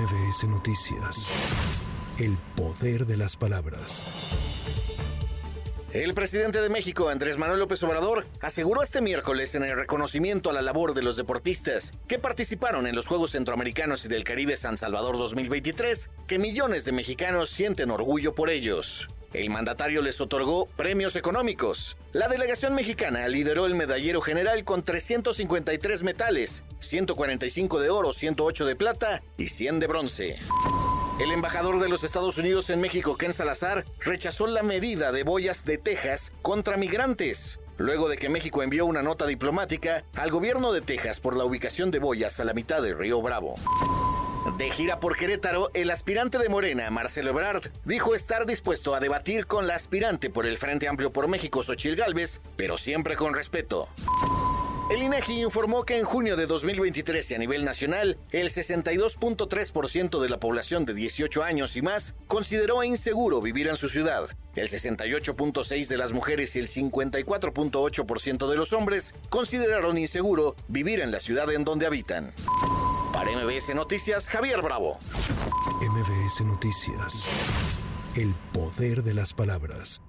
MBS Noticias. El poder de las palabras. El presidente de México, Andrés Manuel López Obrador, aseguró este miércoles en el reconocimiento a la labor de los deportistas que participaron en los Juegos Centroamericanos y del Caribe San Salvador 2023 que millones de mexicanos sienten orgullo por ellos. El mandatario les otorgó premios económicos. La delegación mexicana lideró el medallero general con 353 metales, 145 de oro, 108 de plata y 100 de bronce. El embajador de los Estados Unidos en México, Ken Salazar, rechazó la medida de boyas de Texas contra migrantes, luego de que México envió una nota diplomática al gobierno de Texas por la ubicación de boyas a la mitad del río Bravo. De gira por Querétaro, el aspirante de Morena, Marcelo Ebrard, dijo estar dispuesto a debatir con la aspirante por el Frente Amplio por México, Xochil Gálvez, pero siempre con respeto. El INEGI informó que en junio de 2023 y a nivel nacional, el 62.3% de la población de 18 años y más consideró inseguro vivir en su ciudad. El 68.6% de las mujeres y el 54.8% de los hombres consideraron inseguro vivir en la ciudad en donde habitan. Para MBS Noticias, Javier Bravo. MBS Noticias. El poder de las palabras.